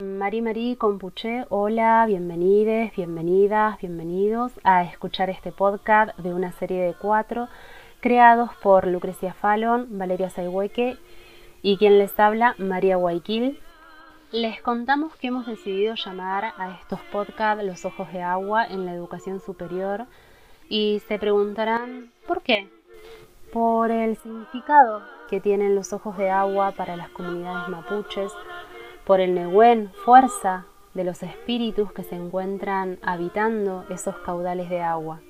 Mari Mari Compuché, hola, bienvenides, bienvenidas, bienvenidos a escuchar este podcast de una serie de cuatro creados por Lucrecia Fallon, Valeria Saihueque y quien les habla, María Guayquil. Les contamos que hemos decidido llamar a estos podcasts Los Ojos de Agua en la educación superior y se preguntarán, ¿por qué? Por el significado que tienen los ojos de agua para las comunidades mapuches, por el Nehuen, fuerza de los espíritus que se encuentran habitando esos caudales de agua.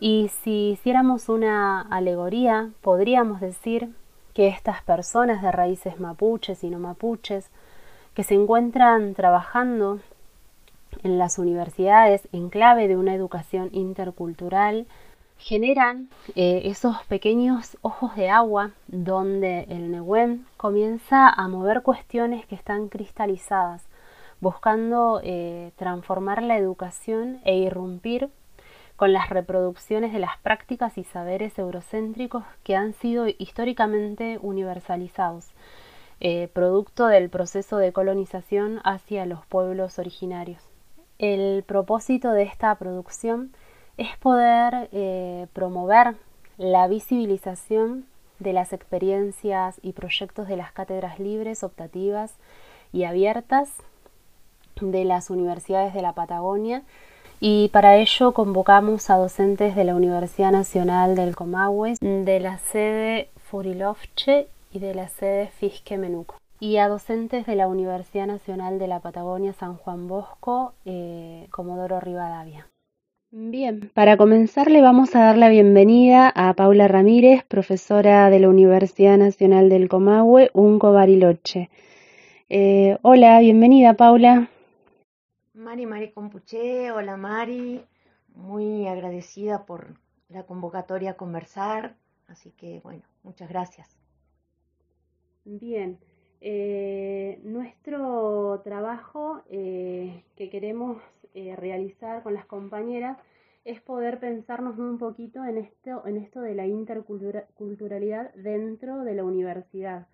Y si hiciéramos una alegoría, podríamos decir que estas personas de raíces mapuches y no mapuches, que se encuentran trabajando en las universidades en clave de una educación intercultural, generan eh, esos pequeños ojos de agua donde el Nehuen comienza a mover cuestiones que están cristalizadas, buscando eh, transformar la educación e irrumpir con las reproducciones de las prácticas y saberes eurocéntricos que han sido históricamente universalizados, eh, producto del proceso de colonización hacia los pueblos originarios. El propósito de esta producción es poder eh, promover la visibilización de las experiencias y proyectos de las cátedras libres, optativas y abiertas de las universidades de la Patagonia y para ello convocamos a docentes de la Universidad Nacional del Comahue, de la sede Furilovche y de la sede Fisque Menuco y a docentes de la Universidad Nacional de la Patagonia San Juan Bosco, eh, Comodoro Rivadavia. Bien, para comenzar le vamos a dar la bienvenida a Paula Ramírez, profesora de la Universidad Nacional del Comahue, Unco Bariloche. Eh, hola, bienvenida Paula. Mari Mari Compuché, hola Mari, muy agradecida por la convocatoria a conversar, así que bueno, muchas gracias. Bien, eh, nuestro trabajo eh, que queremos eh, realizar con las compañeras es poder pensarnos un poquito en esto, en esto de la interculturalidad dentro de la universidad.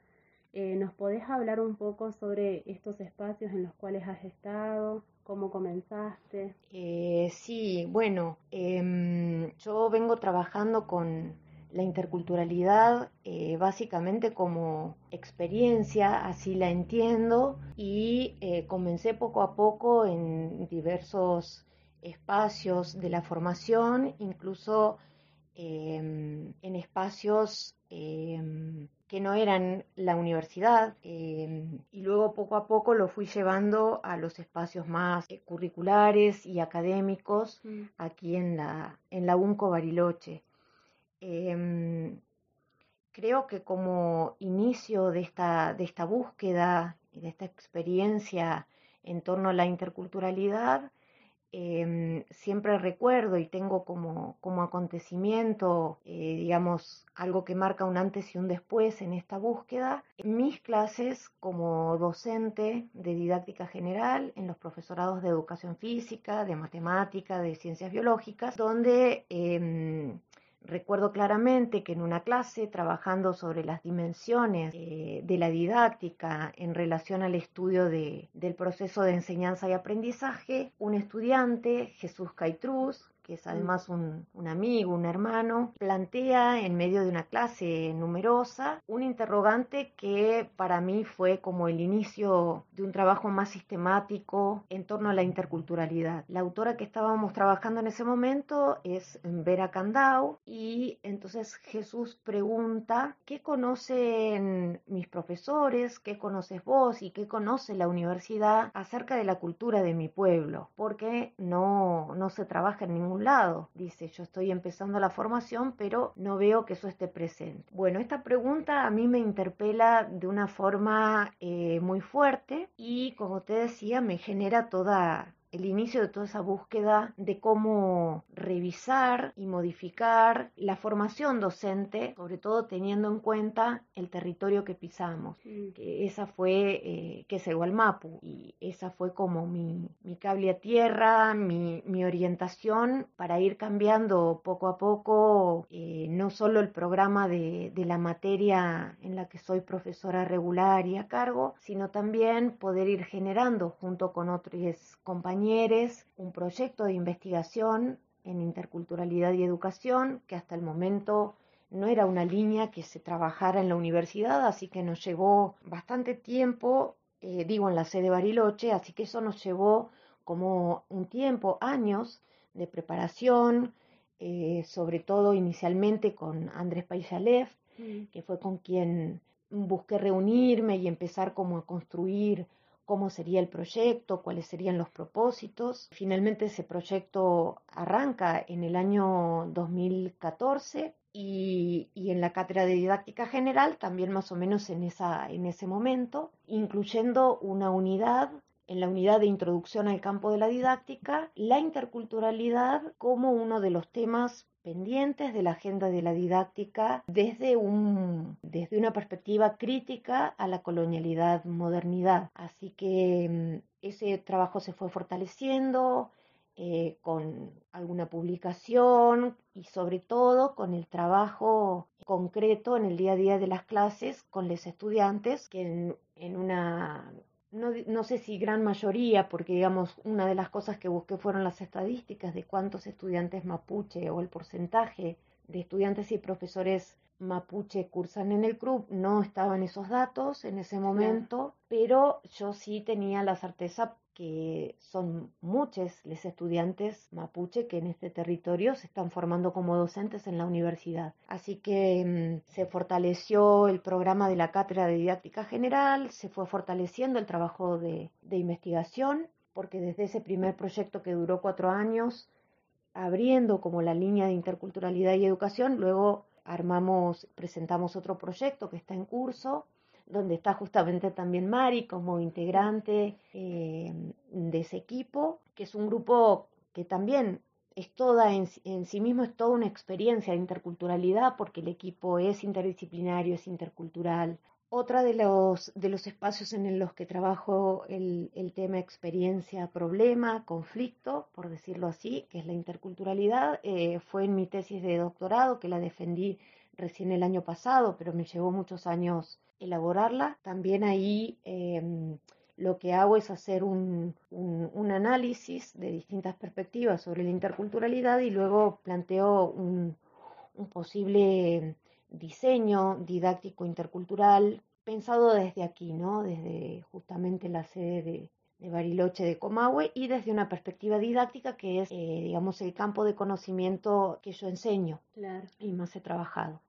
Eh, ¿Nos podés hablar un poco sobre estos espacios en los cuales has estado? ¿Cómo comenzaste? Eh, sí, bueno, em, yo vengo trabajando con la interculturalidad eh, básicamente como experiencia, así la entiendo, y eh, comencé poco a poco en diversos espacios de la formación, incluso em, en espacios em, que no eran la universidad em, y luego poco a poco lo fui llevando a los espacios más eh, curriculares y académicos mm. aquí en la, en la UNCO Bariloche. Em, creo que como inicio de esta, de esta búsqueda y de esta experiencia en torno a la interculturalidad, em, siempre recuerdo y tengo como, como acontecimiento, eh, digamos, algo que marca un antes y un después en esta búsqueda, mis clases como docente de didáctica general en los profesorados de educación física, de matemática, de ciencias biológicas, donde em, Recuerdo claramente que en una clase, trabajando sobre las dimensiones eh, de la didáctica en relación al estudio del proceso de enseñanza y aprendizaje, un estudiante, Jesús Caitruz, que es mm. además un, amigo, un hermano, plantea en medio de una clase numerosa un interrogante que para mí fue como el inicio de un trabajo más sistemático en torno a la interculturalidad. La autora que estábamos trabajando en ese momento es Vera Candau y entonces Jesús pregunta, ¿qué conocen mis profesores? ¿Qué conoces vos? ¿Y qué conoce la universidad acerca de la cultura de mi pueblo? Porque no, no se trabaja en ningún lado. Dice, yo estoy empezando la formación, pero no veo que eso esté presente. Bueno, esta pregunta a mí me interpela de una forma eh, muy fuerte y, como te decía, me genera toda el inicio de toda esa búsqueda de cómo revisar y modificar la formación docente, sobre todo teniendo en cuenta el territorio que pisamos. Mm. Que esa fue, eh, que es el Gualmapu, y esa fue como mi, mi cable a tierra, mi, mi, orientación para ir cambiando poco a poco, eh, no solo el programa de, de la materia en la que soy profesora regular y a cargo, sino también poder ir generando junto con otros compañeros un proyecto de investigación en interculturalidad y educación, que hasta el momento no era una línea que se trabajara en la universidad, así que nos llevó bastante tiempo, eh, digo en la sede Bariloche, así que eso nos llevó como un tiempo, años de preparación, eh, sobre todo inicialmente con Andrés Paisalev, mm. que fue con quien busqué reunirme y empezar como a construir cómo sería el proyecto, cuáles serían los propósitos. Finalmente ese proyecto arranca en el año 2014 y, en la cátedra de didáctica general también más o menos en, esa, en ese momento, incluyendo una unidad en la unidad de introducción al campo de la didáctica, la interculturalidad como uno de los temas pendientes de la agenda de la didáctica desde, un, desde una perspectiva crítica a la colonialidad modernidad. Así que mm, ese trabajo se fue fortaleciendo eh, con alguna publicación y sobre todo con el trabajo concreto en el día a día de las clases con los estudiantes que en una no, no, sé si gran mayoría, porque digamos, una de las cosas que busqué fueron las estadísticas de cuántos estudiantes mapuche o el porcentaje de estudiantes y profesores mapuche cursan en el club, no estaban esos datos en ese momento, pero yo sí tenía la certeza que son muchos los estudiantes mapuche que en este territorio se están formando como docentes en la universidad. Así que mm, se fortaleció el programa de la Cátedra de Didáctica General, se fue fortaleciendo el trabajo de, de investigación, porque desde ese primer proyecto que duró cuatro años, abriendo como la línea de interculturalidad y educación, luego armamos, presentamos otro proyecto que está en curso donde está justamente también Mari como integrante eh, de ese equipo, que es un grupo que también es toda en, sí mismo es toda una experiencia de interculturalidad porque el equipo es interdisciplinario, es intercultural. Otra de los, de los espacios en los que trabajo el, el tema experiencia, problema, conflicto, por decirlo así, que es la interculturalidad, eh, fue en mi tesis de doctorado que la defendí recién el año pasado, pero me llevó muchos años elaborarla. También ahí em, lo que hago es hacer un, un, análisis de distintas perspectivas sobre la interculturalidad y luego planteo un, un posible diseño didáctico intercultural pensado desde aquí, ¿no? Desde justamente la sede de, de Bariloche de Comahue y desde una perspectiva didáctica que es, eh, digamos, el campo de conocimiento que yo enseño claro. y más he trabajado.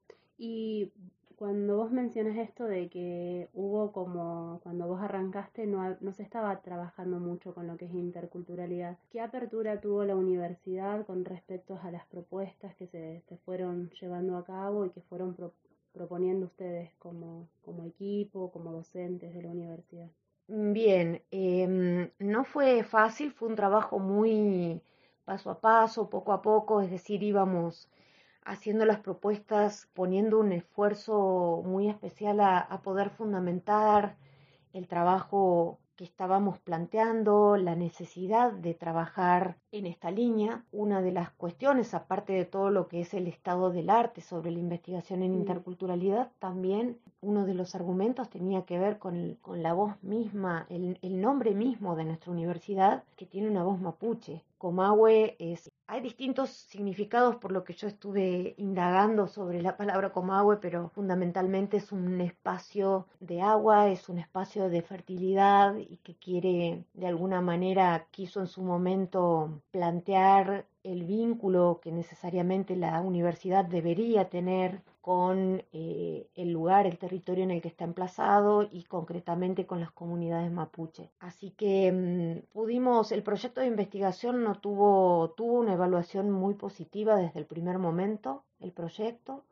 Y cuando vos mencionas esto de que hubo como, cuando vos arrancaste, no, no se estaba trabajando mucho con lo que es interculturalidad, ¿qué apertura tuvo la universidad con respecto a las propuestas que se, fueron llevando a cabo y que fueron proponiendo ustedes como, como equipo, como docentes de la universidad? Bien, eh, no fue fácil, fue un trabajo muy paso a paso, poco a poco, es decir, íbamos haciendo las propuestas, poniendo un esfuerzo muy especial a, poder fundamentar el trabajo que estábamos planteando, la necesidad de trabajar en esta línea. Una de las cuestiones, aparte de todo lo que es el estado del arte sobre la investigación en mm. interculturalidad, también uno de los argumentos tenía que ver con, con la voz misma, el, el nombre mismo de nuestra universidad, que tiene una voz mapuche. Comahue es hay distintos significados por lo que yo estuve indagando sobre la palabra Comahue, pero fundamentalmente es un espacio de agua, es un espacio de fertilidad y que quiere, de alguna manera, quiso en su momento plantear el vínculo que necesariamente la universidad debería tener con eh, el lugar, el territorio en el que está emplazado y concretamente con las comunidades mapuche. Así que mm, pudimos, el proyecto de investigación no tuvo, tuvo una evaluación muy positiva desde el primer momento, el proyecto.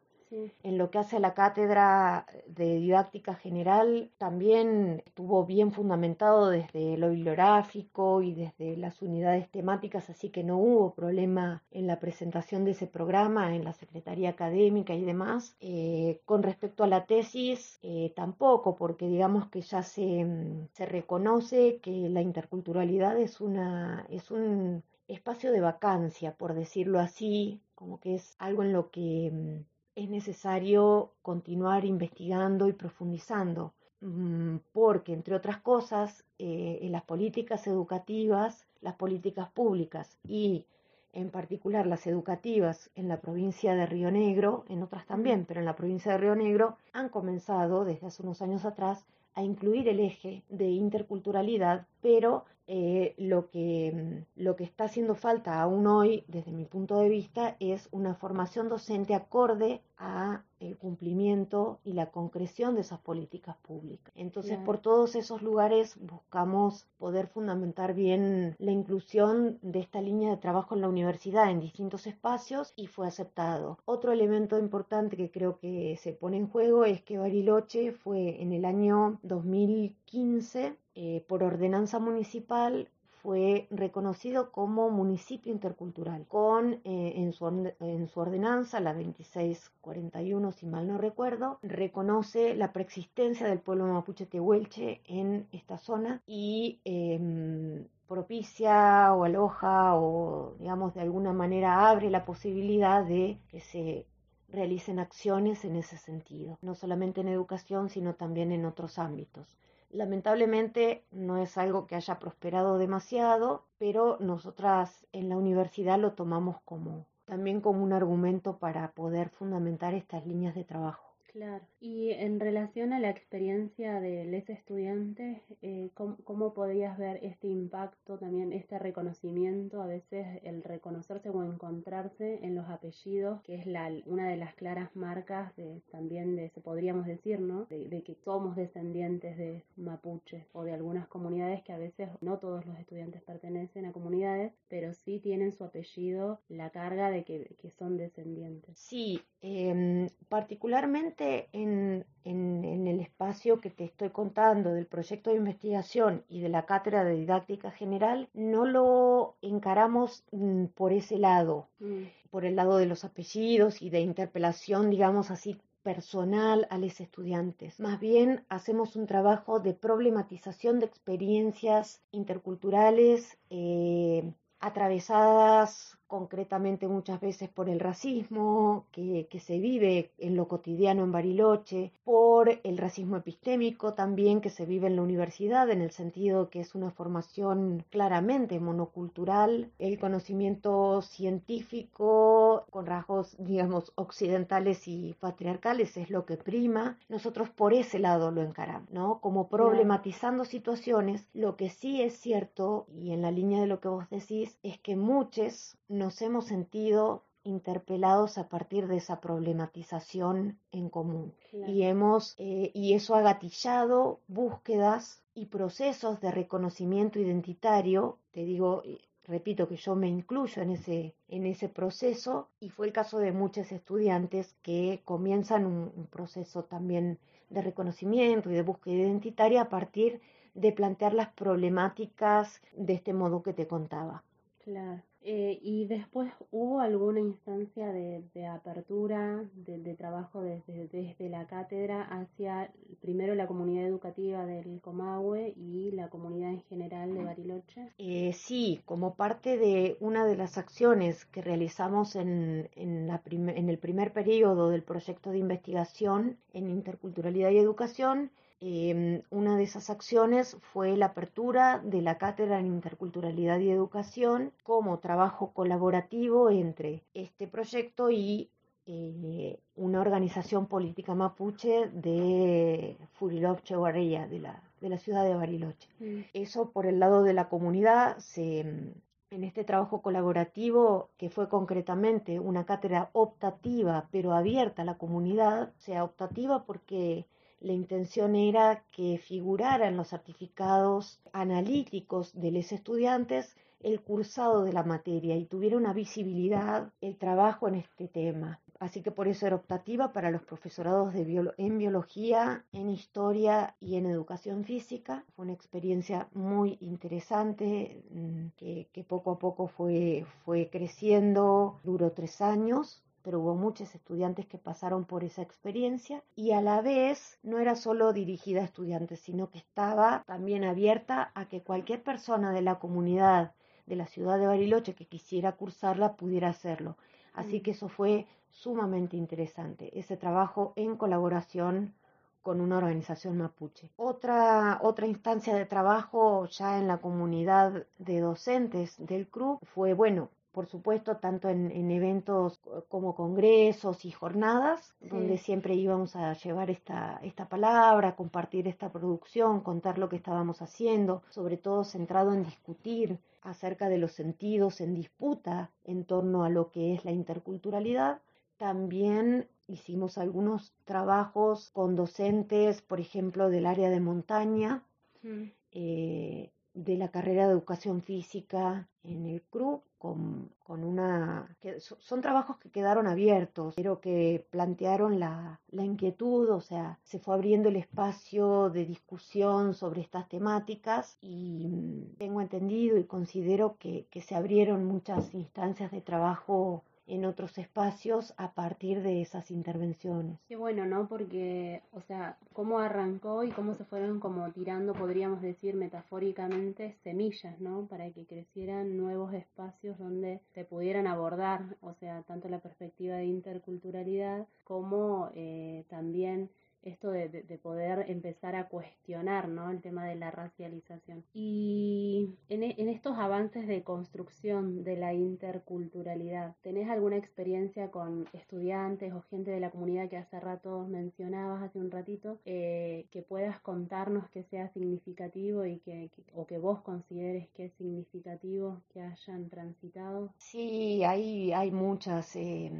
En lo que hace a la cátedra de didáctica general, también estuvo bien fundamentado desde lo bibliográfico y desde las unidades temáticas, así que no hubo problema en la presentación de ese programa en la Secretaría Académica y demás. Eh, con respecto a la tesis, eh, tampoco, porque digamos que ya se, mm, se reconoce que la interculturalidad es, una, es un espacio de vacancia, por decirlo así, como que es algo en lo que mm, es necesario continuar investigando y profundizando, mm, porque, entre otras cosas, eh, en las políticas educativas, las políticas públicas y en particular las educativas en la provincia de Río Negro, en otras también, pero en la provincia de Río Negro, han comenzado desde hace unos años atrás a incluir el eje de interculturalidad, pero eh, lo, que, mm, lo que está haciendo falta aún hoy, desde mi punto de vista, es una formación docente acorde a el cumplimiento y la concreción de esas políticas públicas. Entonces, por todos esos lugares buscamos poder fundamentar bien la inclusión de esta línea de trabajo en la universidad en distintos espacios y fue aceptado. Otro elemento importante que creo que se pone en juego es que Bariloche fue en el año 2015 eh, por ordenanza municipal fue reconocido como municipio intercultural, con eh, en, su, en, su, ordenanza, la 2641, si mal no recuerdo, reconoce la preexistencia del pueblo mapuche tehuelche en esta zona y em, propicia o aloja o, digamos, de alguna manera abre la posibilidad de que se realicen acciones en ese sentido, no solamente en educación, sino también en otros ámbitos. Lamentablemente no es algo que haya prosperado demasiado, pero nosotras en la universidad lo tomamos como también como un argumento para poder fundamentar estas líneas de trabajo. Claro. Y en relación a la experiencia de los estudiantes, eh, ¿cómo, podías ver este impacto, también este reconocimiento, a veces el reconocerse o encontrarse en los apellidos, que es la, una de las claras marcas de, también de, se podríamos decir, ¿no? De, que somos descendientes de mapuches o de algunas comunidades que a veces no todos los estudiantes pertenecen a comunidades, pero sí tienen su apellido la carga de que, que son descendientes. Sí, eh, particularmente en, en, el espacio que te estoy contando del proyecto de investigación y de la cátedra de didáctica general, no lo encaramos mm, por ese lado, mm. por el lado de los apellidos y de interpelación, digamos así, personal a los estudiantes. Más bien hacemos un trabajo de problematización de experiencias interculturales eh, atravesadas concretamente muchas veces por el racismo que, se vive en lo cotidiano en Bariloche, por el racismo epistémico también que se vive en la universidad, en el sentido que es una formación claramente monocultural, el conocimiento científico con rasgos, digamos, occidentales y patriarcales es lo que prima. Nosotros por ese lado lo encaramos, ¿no? Como problematizando situaciones, lo que sí es cierto, y en la línea de lo que vos decís, es que muchos nos hemos sentido interpelados a partir de esa problematización en común. Y hemos eh, y eso ha gatillado búsquedas y procesos de reconocimiento identitario. Te digo repito que yo me incluyo en ese en ese proceso y fue el caso de muchos estudiantes que comienzan un, un proceso también de reconocimiento y de búsqueda identitaria a partir de plantear las problemáticas de este modo que te contaba. Claro eh, y después hubo alguna instancia de, apertura, de, trabajo desde, desde, la cátedra hacia primero la comunidad educativa del Comahue y la comunidad en general de Bariloche. Eh, sí, como parte de una de las acciones que realizamos en, en, la en el primer periodo del proyecto de investigación en interculturalidad y educación, Em, una de esas acciones fue la apertura de la Cátedra en Interculturalidad y Educación como trabajo colaborativo entre este proyecto y eh, una organización política mapuche de Furilov Cheguarría, de la, de la ciudad de Bariloche. Mm. Eso por el lado de la comunidad se, en este trabajo colaborativo, que fue concretamente una cátedra optativa, pero abierta a la comunidad, o sea, optativa porque la intención era que figurara en los certificados analíticos de los estudiantes el cursado de la materia y tuviera una visibilidad el trabajo en este tema. así que por eso era optativa para los profesorados de en biología, en historia y en educación física. Fue una experiencia muy interesante mm, que, poco a poco fue creciendo, duró tres años pero hubo muchos estudiantes que pasaron por esa experiencia y a la vez no era solo dirigida a estudiantes, sino que estaba también abierta a que cualquier persona de la comunidad de la ciudad de Bariloche que quisiera cursarla pudiera hacerlo. Así mm. que eso fue sumamente interesante, ese trabajo en colaboración con una organización mapuche. Otra, otra instancia de trabajo ya en la comunidad de docentes del CRU fue, bueno, por supuesto, tanto en, eventos como congresos y jornadas, donde siempre íbamos a llevar esta, esta palabra, compartir esta producción, contar lo que estábamos haciendo, sobre todo centrado en discutir acerca de los sentidos en disputa en torno a lo que es la interculturalidad. También hicimos algunos trabajos con docentes, por ejemplo, del área de montaña, mm. eh, de la carrera de educación física en el CRU con, una... Que son trabajos que quedaron abiertos, pero que plantearon la, inquietud, o sea, se fue abriendo el espacio de discusión sobre estas temáticas y mm, tengo entendido y considero que, que se abrieron muchas instancias de trabajo en otros espacios a partir de esas intervenciones. Qué bueno, ¿no? Porque, o sea, cómo arrancó y cómo se fueron como tirando, podríamos decir metafóricamente, semillas, ¿no? Para que crecieran nuevos espacios donde se pudieran abordar, o sea, tanto la perspectiva de interculturalidad como eh, también esto de, de, poder empezar a cuestionar ¿no? el tema de la racialización. Y en, en, estos avances de construcción de la interculturalidad, ¿tenés alguna experiencia con estudiantes o gente de la comunidad que hace rato mencionabas, hace un ratito, eh, que puedas contarnos que sea significativo y que, o que vos consideres que es significativo que hayan transitado? Sí, hay, hay muchas, eh,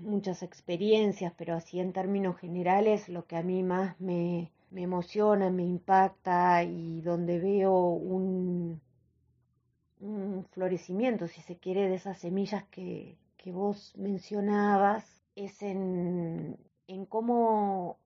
muchas experiencias, pero así en términos generales lo que a mí más me, emociona, me impacta y donde veo un, un, florecimiento, si se quiere, de esas semillas que, que vos mencionabas, es en, en cómo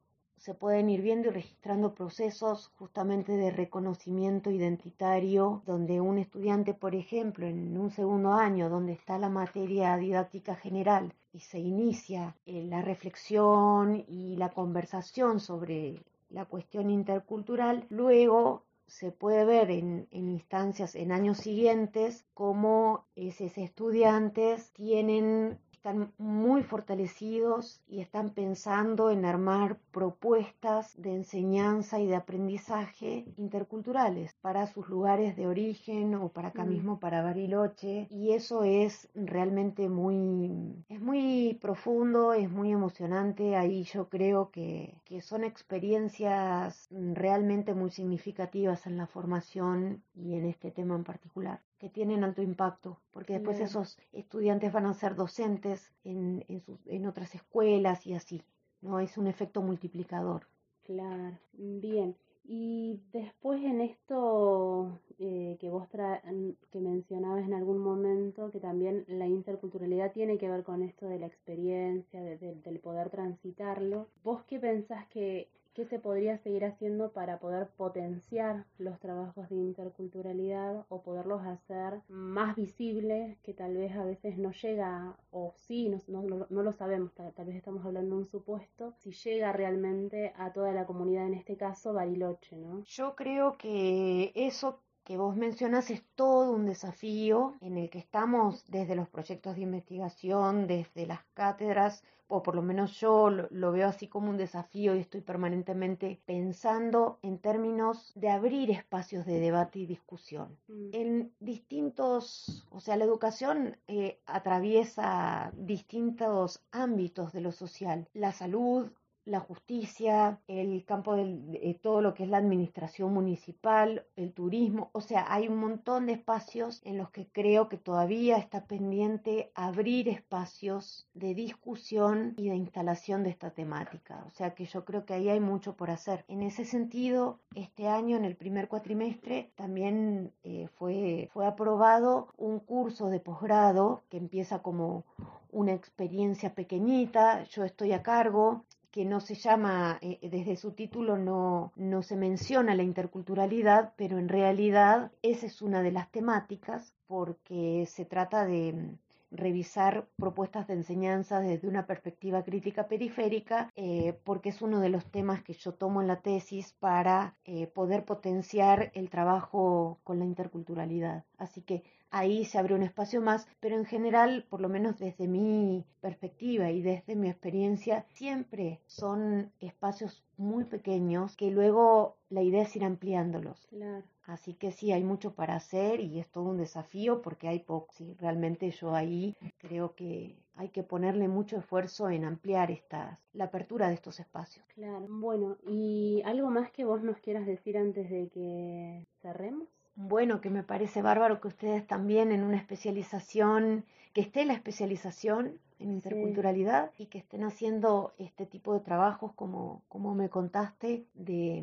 se pueden ir viendo y registrando procesos justamente de reconocimiento identitario, donde un estudiante, por ejemplo, en un segundo año, donde está la materia didáctica general y se inicia eh, la reflexión y la conversación sobre la cuestión intercultural, luego se puede ver en, en, instancias en años siguientes cómo esos estudiantes tienen están muy fortalecidos y están pensando en armar propuestas de enseñanza y de aprendizaje interculturales para sus lugares de origen o para acá mm. mismo para Bariloche. Y eso es realmente muy es muy profundo es muy emocionante. Ahí yo creo que, que son experiencias realmente muy significativas en la formación y en este tema en particular que tienen alto impacto, porque después esos estudiantes van a ser docentes en, en, otras escuelas y así, ¿no? Es un efecto multiplicador. Claro, bien. Y después en esto eh, que vos que mencionabas en algún momento, que también la interculturalidad tiene que ver con esto de la experiencia, del poder transitarlo, ¿vos qué pensás que ¿Qué se podría seguir haciendo para poder potenciar los trabajos de interculturalidad o poderlos hacer más visibles, que tal vez a veces no llega, o sí, no, no, no lo sabemos, tal, vez estamos hablando de un supuesto, si llega realmente a toda la comunidad, en este caso Bariloche, ¿no? Yo creo que eso que vos mencionas es todo un desafío en el que estamos desde los proyectos de investigación, desde las cátedras, o por lo menos yo lo, veo así como un desafío y estoy permanentemente pensando en términos de abrir espacios de debate y discusión. Mm. En distintos, o sea, la educación eh, atraviesa distintos ámbitos de lo social, la salud, la justicia, el campo de todo lo que es la administración municipal, el turismo, o sea, hay un montón de espacios en los que creo que todavía está pendiente abrir espacios de discusión y de instalación de esta temática, o sea que yo creo que ahí hay mucho por hacer. En ese sentido, este año, en el primer cuatrimestre, también eh, fue, fue aprobado un curso de posgrado que empieza como una experiencia pequeñita, yo estoy a cargo, que no se llama, eh, desde su título no, no se menciona la interculturalidad, pero en realidad esa es una de las temáticas porque se trata de revisar propuestas de enseñanza desde una perspectiva crítica periférica, eh, porque es uno de los temas que yo tomo en la tesis para eh, poder potenciar el trabajo con la interculturalidad. Así que ahí se abre un espacio más, pero en general, por lo menos desde mi perspectiva y desde mi experiencia, siempre son espacios muy pequeños que luego la idea es ir ampliándolos. Claro. Así que sí, hay mucho para hacer y es todo un desafío porque hay poco. Sí, realmente yo ahí creo que hay que ponerle mucho esfuerzo en ampliar estas, la apertura de estos espacios. Claro, bueno, ¿y algo más que vos nos quieras decir antes de que cerremos? Bueno, que me parece bárbaro que ustedes también en una especialización, que esté la especialización en interculturalidad y que estén haciendo este tipo de trabajos como, como me contaste de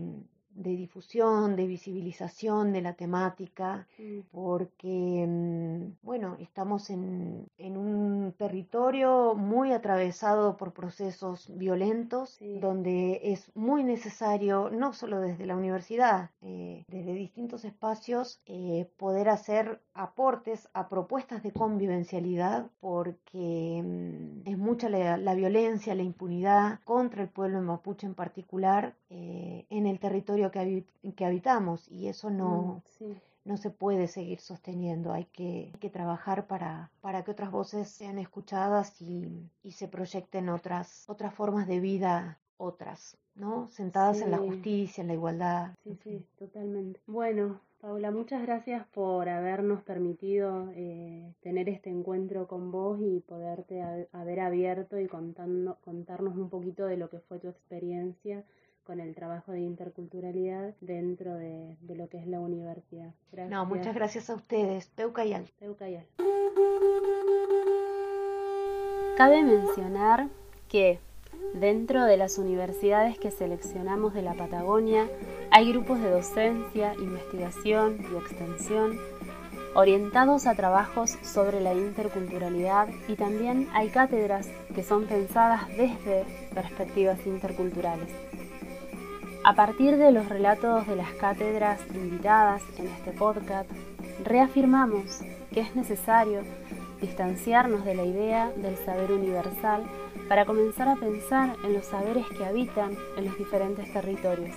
de difusión, de visibilización de la temática, mm. porque, mm, bueno, estamos en, en, un territorio muy atravesado por procesos violentos, donde es muy necesario, no solo desde la universidad, eh, desde distintos espacios, eh, poder hacer aportes a propuestas de convivencialidad, porque mm, es mucha la, violencia, la impunidad contra el pueblo mapuche en particular eh, en el territorio que, que habitamos y eso no, mm, no se puede seguir sosteniendo. Hay que, que trabajar para, para, que otras voces sean escuchadas y, y, se proyecten otras, otras formas de vida, otras, ¿no? Sentadas en la justicia, en la igualdad. Sí, sí, totalmente. Bueno, Paula, muchas gracias por habernos permitido eh, tener este encuentro con vos y poderte haber abierto y contando, contarnos un poquito de lo que fue tu experiencia con el trabajo de interculturalidad dentro de, lo que es la universidad. Gracias. No, muchas gracias a ustedes. Peucayal. Peucayal. Cabe mencionar que dentro de las universidades que seleccionamos de la Patagonia hay grupos de docencia, investigación y extensión orientados a trabajos sobre la interculturalidad y también hay cátedras que son pensadas desde perspectivas interculturales. A partir de los relatos de las cátedras invitadas en este podcast, reafirmamos que es necesario distanciarnos de la idea del saber universal para comenzar a pensar en los saberes que habitan en los diferentes territorios,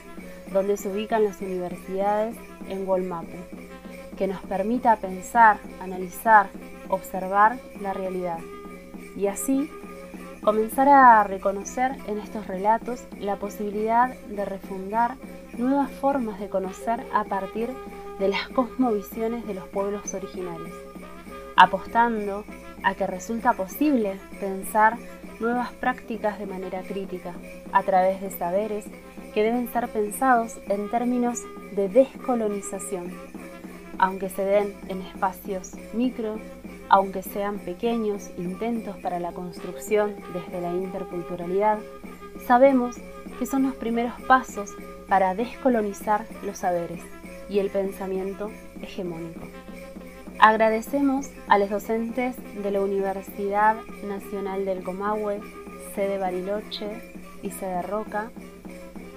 donde se ubican las universidades en Wolmapu, que nos permita pensar, analizar, observar la realidad y así comenzar a reconocer en estos relatos la posibilidad de refundar nuevas formas de conocer a partir de las cosmovisiones de los pueblos originarios, apostando a que resulta posible pensar nuevas prácticas de manera crítica a través de saberes que deben ser pensados en términos de descolonización, aunque se den en espacios micro aunque sean pequeños intentos para la construcción desde la interculturalidad, sabemos que son los primeros pasos para descolonizar los saberes y el pensamiento hegemónico. Agradecemos a los docentes de la Universidad Nacional del Comahue, sede Bariloche y sede Roca,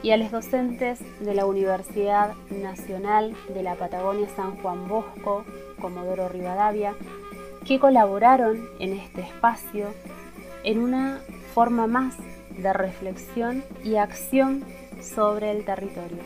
y a los docentes de la Universidad Nacional de la Patagonia San Juan Bosco, Comodoro Rivadavia, que colaboraron en este espacio en una forma más de reflexión y acción sobre el territorio.